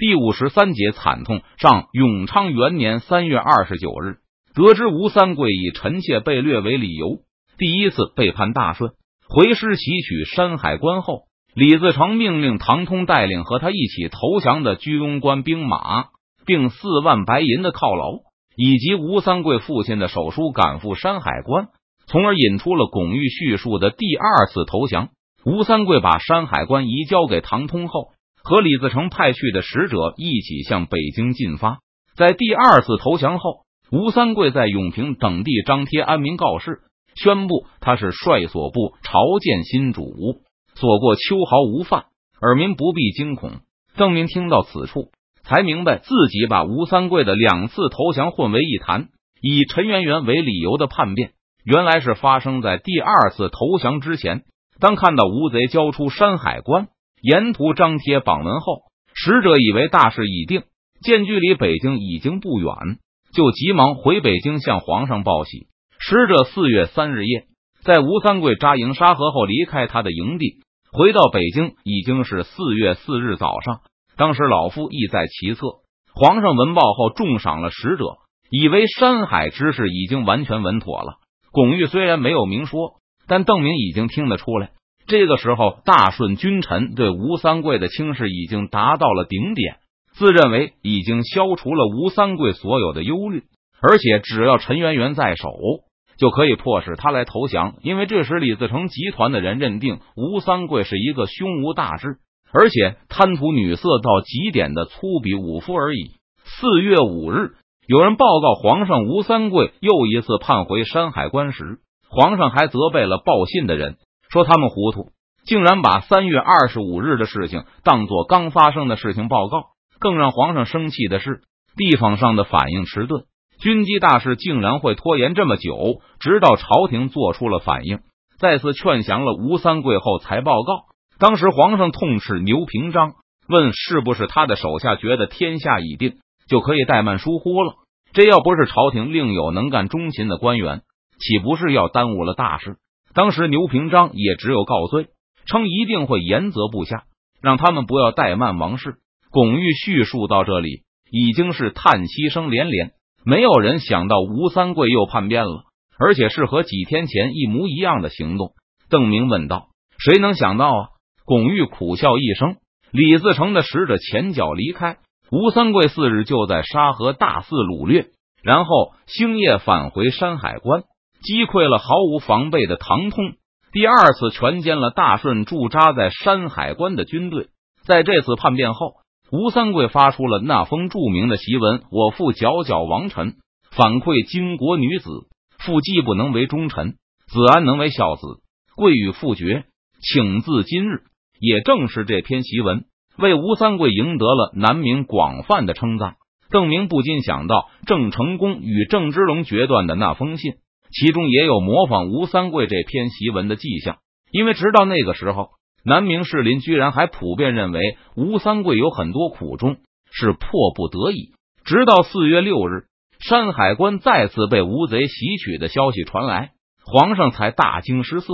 第五十三节惨痛上，永昌元年三月二十九日，得知吴三桂以臣妾被掠为理由，第一次背叛大顺，回师袭取山海关后，李自成命令唐通带领和他一起投降的居庸关兵马，并四万白银的犒劳，以及吴三桂父亲的手书赶赴山海关，从而引出了巩玉叙述的第二次投降。吴三桂把山海关移交给唐通后。和李自成派去的使者一起向北京进发。在第二次投降后，吴三桂在永平等地张贴安民告示，宣布他是率所部朝见新主，所过秋毫无犯，尔民不必惊恐。邓明听到此处，才明白自己把吴三桂的两次投降混为一谈，以陈圆圆为理由的叛变，原来是发生在第二次投降之前。当看到吴贼交出山海关。沿途张贴榜文后，使者以为大事已定，见距离北京已经不远，就急忙回北京向皇上报喜。使者四月三日夜，在吴三桂扎营沙河后离开他的营地，回到北京已经是四月四日早上。当时老夫亦在其侧。皇上闻报后重赏了使者，以为山海之事已经完全稳妥了。巩玉虽然没有明说，但邓明已经听得出来。这个时候，大顺君臣对吴三桂的轻视已经达到了顶点，自认为已经消除了吴三桂所有的忧虑，而且只要陈圆圆在手，就可以迫使他来投降。因为这时李自成集团的人认定吴三桂是一个胸无大志，而且贪图女色到极点的粗鄙武夫而已。四月五日，有人报告皇上，吴三桂又一次叛回山海关时，皇上还责备了报信的人。说他们糊涂，竟然把三月二十五日的事情当做刚发生的事情报告。更让皇上生气的是，地方上的反应迟钝，军机大事竟然会拖延这么久。直到朝廷做出了反应，再次劝降了吴三桂后，才报告。当时皇上痛斥牛平章，问是不是他的手下觉得天下已定，就可以怠慢疏忽了？这要不是朝廷另有能干忠勤的官员，岂不是要耽误了大事？当时牛平章也只有告罪，称一定会严责部下，让他们不要怠慢王事。巩玉叙述到这里，已经是叹息声连连。没有人想到吴三桂又叛变了，而且是和几天前一模一样的行动。邓明问道：“谁能想到啊？”巩玉苦笑一声：“李自成的使者前脚离开，吴三桂四日就在沙河大肆掳掠，然后星夜返回山海关。”击溃了毫无防备的唐通，第二次全歼了大顺驻扎在山海关的军队。在这次叛变后，吴三桂发出了那封著名的檄文：“我父皎皎王臣，反馈巾国女子，父既不能为忠臣，子安能为孝子？贵与父绝，请自今日。”也正是这篇檄文，为吴三桂赢得了南明广泛的称赞。邓明不禁想到郑成功与郑芝龙决断的那封信。其中也有模仿吴三桂这篇檄文的迹象，因为直到那个时候，南明士林居然还普遍认为吴三桂有很多苦衷，是迫不得已。直到四月六日，山海关再次被吴贼袭取的消息传来，皇上才大惊失色。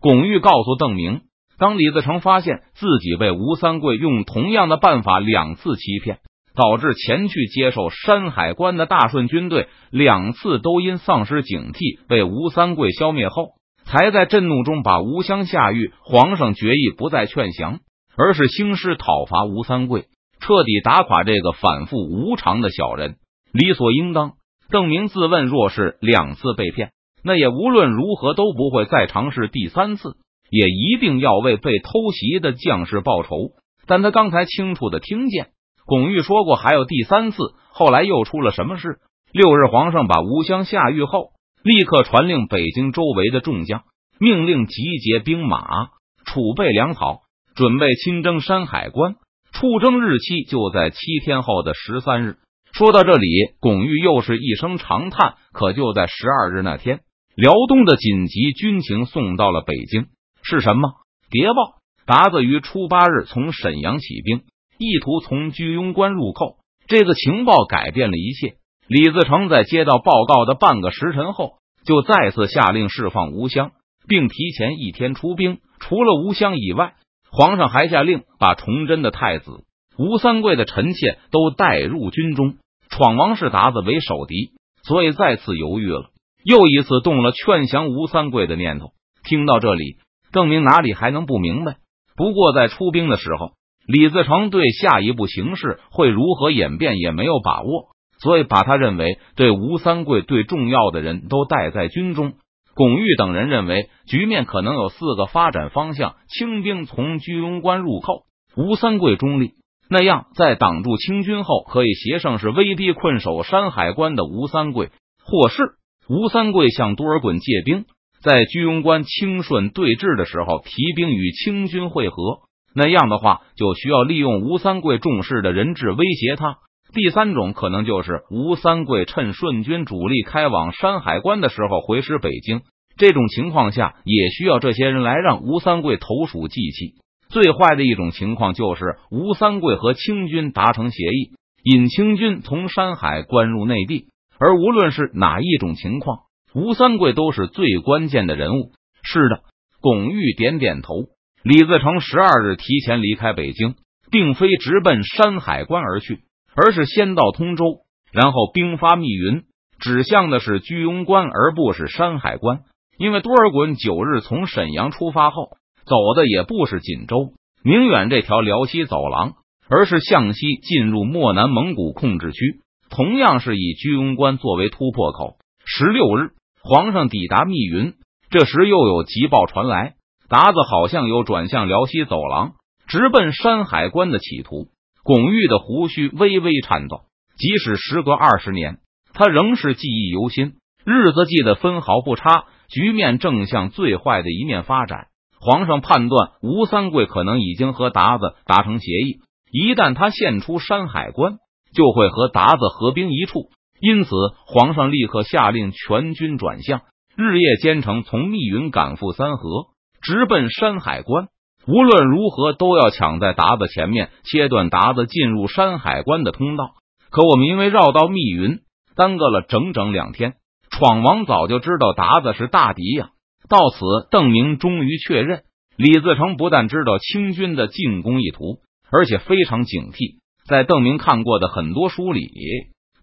巩玉告诉邓明，当李自成发现自己被吴三桂用同样的办法两次欺骗。导致前去接受山海关的大顺军队两次都因丧失警惕被吴三桂消灭后，才在震怒中把吴襄下狱。皇上决议不再劝降，而是兴师讨伐吴三桂，彻底打垮这个反复无常的小人，理所应当。邓明自问，若是两次被骗，那也无论如何都不会再尝试第三次，也一定要为被偷袭的将士报仇。但他刚才清楚的听见。巩玉说过还有第三次，后来又出了什么事？六日，皇上把吴襄下狱后，立刻传令北京周围的众将，命令集结兵马，储备粮草，准备亲征山海关。出征日期就在七天后的十三日。说到这里，巩玉又是一声长叹。可就在十二日那天，辽东的紧急军情送到了北京，是什么？谍报：达子于初八日从沈阳起兵。意图从居庸关入寇，这个情报改变了一切。李自成在接到报告的半个时辰后，就再次下令释放吴襄，并提前一天出兵。除了吴襄以外，皇上还下令把崇祯的太子吴三桂的臣妾都带入军中，闯王视达子为首敌，所以再次犹豫了，又一次动了劝降吴三桂的念头。听到这里，邓明哪里还能不明白？不过在出兵的时候，李自成对下一步形势会如何演变也没有把握，所以把他认为对吴三桂最重要的人都带在军中。巩玉等人认为，局面可能有四个发展方向：清兵从居庸关入寇，吴三桂中立。那样，在挡住清军后，可以挟胜是威逼困守山海关的吴三桂；或是吴三桂向多尔衮借兵，在居庸关清顺对峙的时候提兵与清军会合。那样的话，就需要利用吴三桂重视的人质威胁他。第三种可能就是吴三桂趁顺军主力开往山海关的时候回师北京，这种情况下也需要这些人来让吴三桂投鼠忌器。最坏的一种情况就是吴三桂和清军达成协议，引清军从山海关入内地。而无论是哪一种情况，吴三桂都是最关键的人物。是的，巩玉点点头。李自成十二日提前离开北京，并非直奔山海关而去。而是先到通州，然后兵发密云，指向的是居庸关，而不是山海关。因为多尔衮九日从沈阳出发后，走的也不是锦州、宁远这条辽西走廊，而是向西进入漠南蒙古控制区，同样是以居庸关作为突破口。十六日，皇上抵达密云，这时又有急报传来，达子好像有转向辽西走廊，直奔山海关的企图。巩玉的胡须微微颤抖，即使时隔二十年，他仍是记忆犹新，日子记得分毫不差。局面正向最坏的一面发展。皇上判断吴三桂可能已经和达子达成协议，一旦他献出山海关，就会和达子合兵一处。因此，皇上立刻下令全军转向，日夜兼程，从密云赶赴三河，直奔山海关。无论如何都要抢在达子前面，切断达子进入山海关的通道。可我们因为绕道密云，耽搁了整整两天。闯王早就知道达子是大敌呀。到此，邓明终于确认，李自成不但知道清军的进攻意图，而且非常警惕。在邓明看过的很多书里，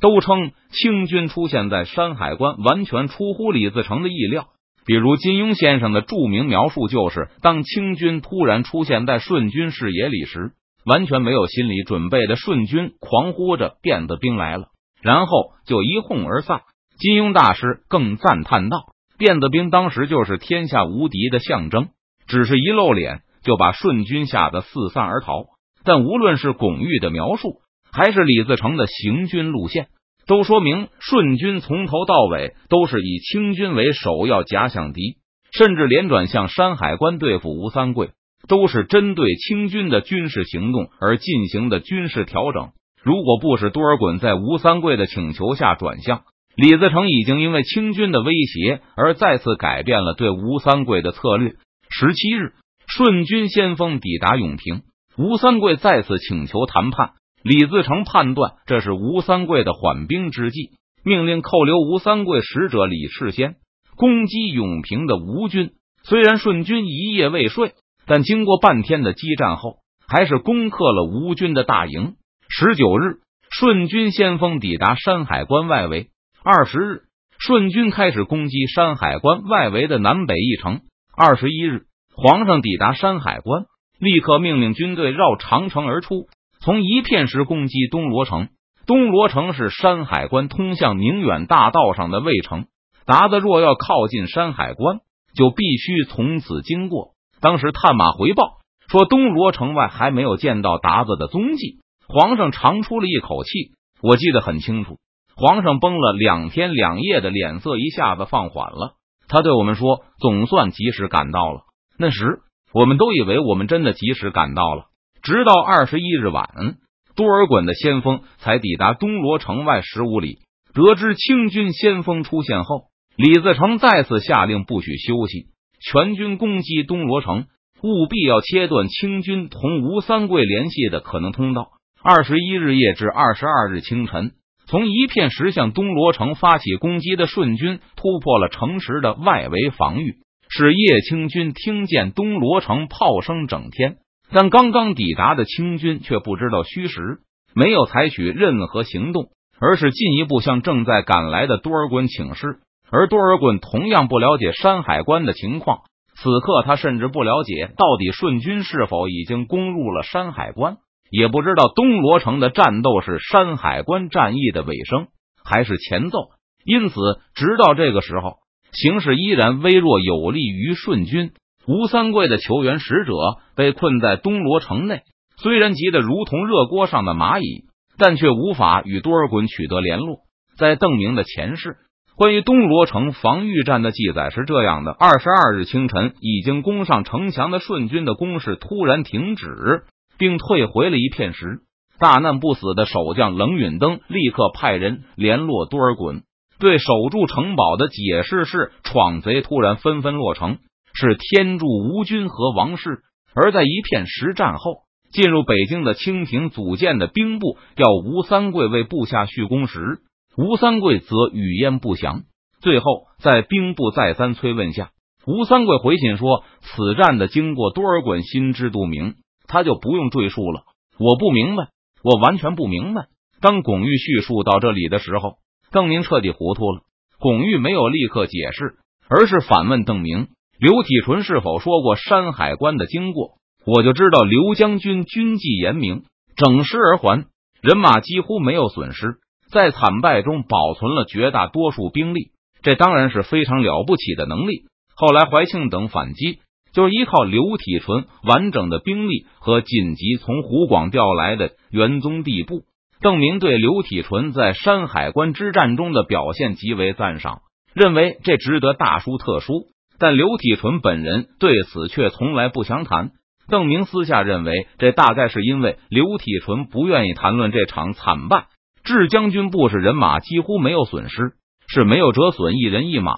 都称清军出现在山海关，完全出乎李自成的意料。比如金庸先生的著名描述，就是当清军突然出现在顺军视野里时，完全没有心理准备的顺军狂呼着“辫子兵来了”，然后就一哄而散。金庸大师更赞叹道：“辫子兵当时就是天下无敌的象征，只是一露脸就把顺军吓得四散而逃。”但无论是巩玉的描述，还是李自成的行军路线。都说明顺军从头到尾都是以清军为首要假想敌，甚至连转向山海关对付吴三桂，都是针对清军的军事行动而进行的军事调整。如果不是多尔衮在吴三桂的请求下转向，李自成已经因为清军的威胁而再次改变了对吴三桂的策略。十七日，顺军先锋抵达永平，吴三桂再次请求谈判。李自成判断这是吴三桂的缓兵之计，命令扣留吴三桂使者李世先攻击永平的吴军。虽然顺军一夜未睡，但经过半天的激战后，还是攻克了吴军的大营。十九日，顺军先锋抵达山海关外围。二十日，顺军开始攻击山海关外围的南北一城。二十一日，皇上抵达山海关，立刻命令军队绕长城而出。从一片石攻击东罗城，东罗城是山海关通向宁远大道上的卫城。达子若要靠近山海关，就必须从此经过。当时探马回报说，东罗城外还没有见到达子的踪迹。皇上长出了一口气，我记得很清楚。皇上崩了两天两夜的脸色一下子放缓了，他对我们说：“总算及时赶到了。”那时我们都以为我们真的及时赶到了。直到二十一日晚，多尔衮的先锋才抵达东罗城外十五里。得知清军先锋出现后，李自成再次下令不许休息，全军攻击东罗城，务必要切断清军同吴三桂联系的可能通道。二十一日夜至二十二日清晨，从一片石向东罗城发起攻击的顺军突破了城池的外围防御，使叶清军听见东罗城炮声整天。但刚刚抵达的清军却不知道虚实，没有采取任何行动，而是进一步向正在赶来的多尔衮请示。而多尔衮同样不了解山海关的情况，此刻他甚至不了解到底顺军是否已经攻入了山海关，也不知道东罗城的战斗是山海关战役的尾声还是前奏。因此，直到这个时候，形势依然微弱有利于顺军。吴三桂的求援使者被困在东罗城内，虽然急得如同热锅上的蚂蚁，但却无法与多尔衮取得联络。在邓明的前世。关于东罗城防御战的记载是这样的：二十二日清晨，已经攻上城墙的顺军的攻势突然停止，并退回了一片时，大难不死的守将冷允登立刻派人联络多尔衮，对守住城堡的解释是：闯贼突然纷纷落城，是天助吴军和王氏。而在一片实战后，进入北京的清廷组建的兵部要吴三桂为部下续工时。吴三桂则语焉不详。最后，在兵部再三催问下，吴三桂回信说：“此战的经过，多尔衮心知肚明，他就不用赘述了。我不明白，我完全不明白。”当巩玉叙述到这里的时候，邓明彻底糊涂了。巩玉没有立刻解释，而是反问邓明：“刘体纯是否说过山海关的经过？”我就知道刘将军军纪严明，整师而还，人马几乎没有损失。在惨败中保存了绝大多数兵力，这当然是非常了不起的能力。后来怀庆等反击，就是依靠刘体纯完整的兵力和紧急从湖广调来的元宗地部。邓明对刘体纯在山海关之战中的表现极为赞赏，认为这值得大书特书。但刘体纯本人对此却从来不详谈。邓明私下认为，这大概是因为刘体纯不愿意谈论这场惨败。至将军部是人马几乎没有损失，是没有折损一人一马。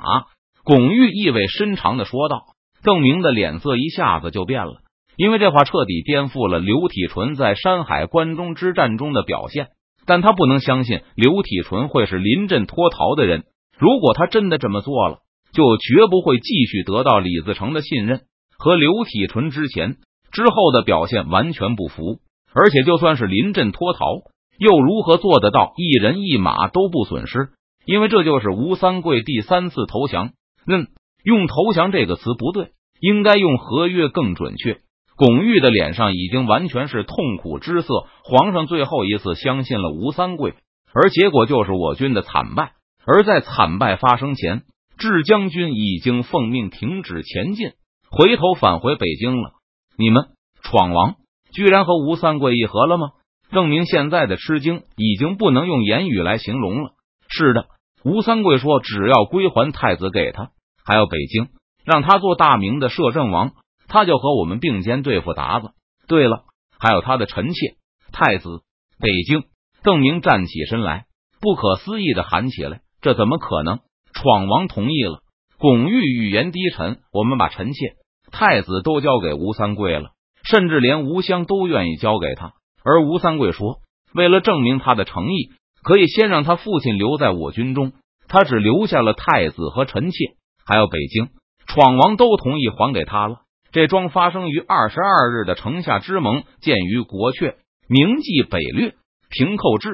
巩玉意味深长的说道。邓明的脸色一下子就变了，因为这话彻底颠覆了刘体纯在山海关中之战中的表现。但他不能相信刘体纯会是临阵脱逃的人。如果他真的这么做了，就绝不会继续得到李自成的信任。和刘体纯之前之后的表现完全不符，而且就算是临阵脱逃。又如何做得到一人一马都不损失？因为这就是吴三桂第三次投降。嗯，用投降这个词不对，应该用合约更准确。巩玉的脸上已经完全是痛苦之色。皇上最后一次相信了吴三桂，而结果就是我军的惨败。而在惨败发生前，智将军已经奉命停止前进，回头返回北京了。你们闯王，居然和吴三桂议和了吗？证明现在的吃惊已经不能用言语来形容了。是的，吴三桂说：“只要归还太子给他，还有北京，让他做大明的摄政王，他就和我们并肩对付鞑子。对了，还有他的臣妾、太子、北京。”邓明站起身来，不可思议的喊起来：“这怎么可能？闯王同意了。”巩玉语言低沉：“我们把臣妾、太子都交给吴三桂了，甚至连吴襄都愿意交给他。”而吴三桂说：“为了证明他的诚意，可以先让他父亲留在我军中。他只留下了太子和臣妾，还有北京。闯王都同意还给他了。这桩发生于二十二日的城下之盟，见于《国阙铭记北略平寇志》。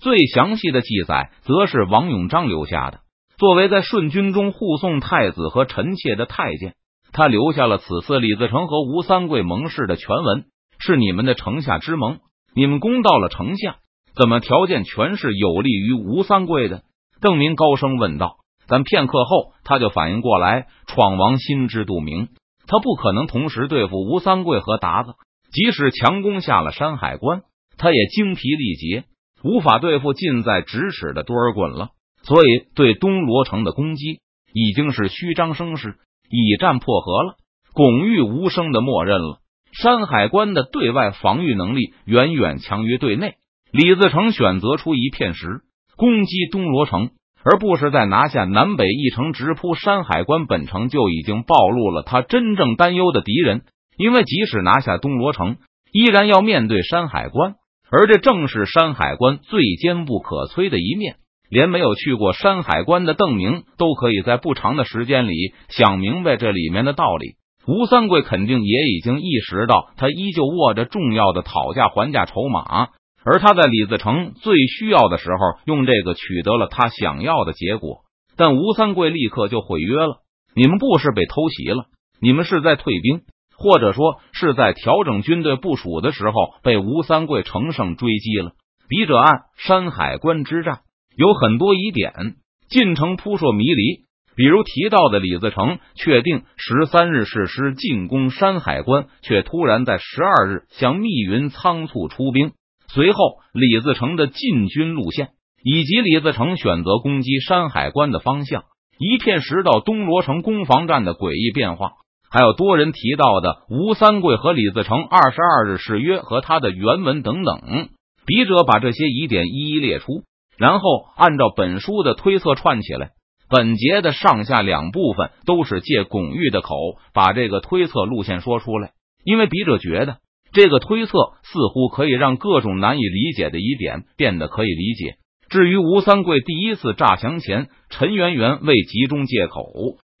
最详细的记载，则是王永章留下的。作为在顺军中护送太子和臣妾的太监，他留下了此次李自成和吴三桂盟誓的全文，是你们的城下之盟。”你们攻到了城下，怎么条件全是有利于吴三桂的？邓明高声问道。但片刻后，他就反应过来，闯王心知肚明，他不可能同时对付吴三桂和达子。即使强攻下了山海关，他也精疲力竭，无法对付近在咫尺的多尔衮了。所以，对东罗城的攻击已经是虚张声势，以战破和了。巩玉无声的默认了。山海关的对外防御能力远远强于对内。李自成选择出一片石攻击东罗城，而不是在拿下南北一城直扑山海关本城，就已经暴露了他真正担忧的敌人。因为即使拿下东罗城，依然要面对山海关，而这正是山海关最坚不可摧的一面。连没有去过山海关的邓明都可以在不长的时间里想明白这里面的道理。吴三桂肯定也已经意识到，他依旧握着重要的讨价还价筹码，而他在李自成最需要的时候，用这个取得了他想要的结果。但吴三桂立刻就毁约了：“你们不是被偷袭了，你们是在退兵，或者说是在调整军队部署的时候被吴三桂乘胜追击了。”笔者按山海关之战有很多疑点，进程扑朔迷离。比如提到的李自成确定十三日誓师进攻山海关，却突然在十二日向密云仓促出兵。随后李自成的进军路线，以及李自成选择攻击山海关的方向，一片石到东罗城攻防战的诡异变化，还有多人提到的吴三桂和李自成二十二日誓约和他的原文等等。笔者把这些疑点一一列出，然后按照本书的推测串起来。本节的上下两部分都是借巩玉的口把这个推测路线说出来，因为笔者觉得这个推测似乎可以让各种难以理解的疑点变得可以理解。至于吴三桂第一次诈降前，陈圆圆为集中借口，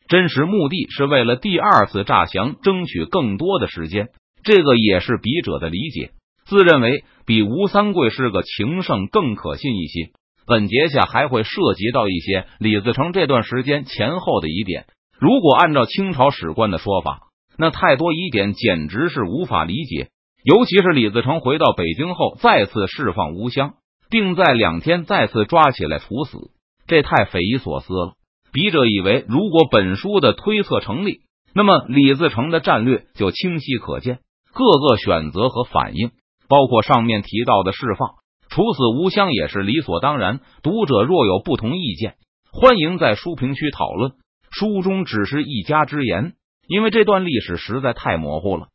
真实目的是为了第二次诈降争取更多的时间，这个也是笔者的理解。自认为比吴三桂是个情圣更可信一些。本节下还会涉及到一些李自成这段时间前后的疑点。如果按照清朝史官的说法，那太多疑点简直是无法理解。尤其是李自成回到北京后，再次释放吴襄，并在两天再次抓起来处死，这太匪夷所思了。笔者以为，如果本书的推测成立，那么李自成的战略就清晰可见，各个选择和反应，包括上面提到的释放。处死吴襄也是理所当然。读者若有不同意见，欢迎在书评区讨论。书中只是一家之言，因为这段历史实在太模糊了。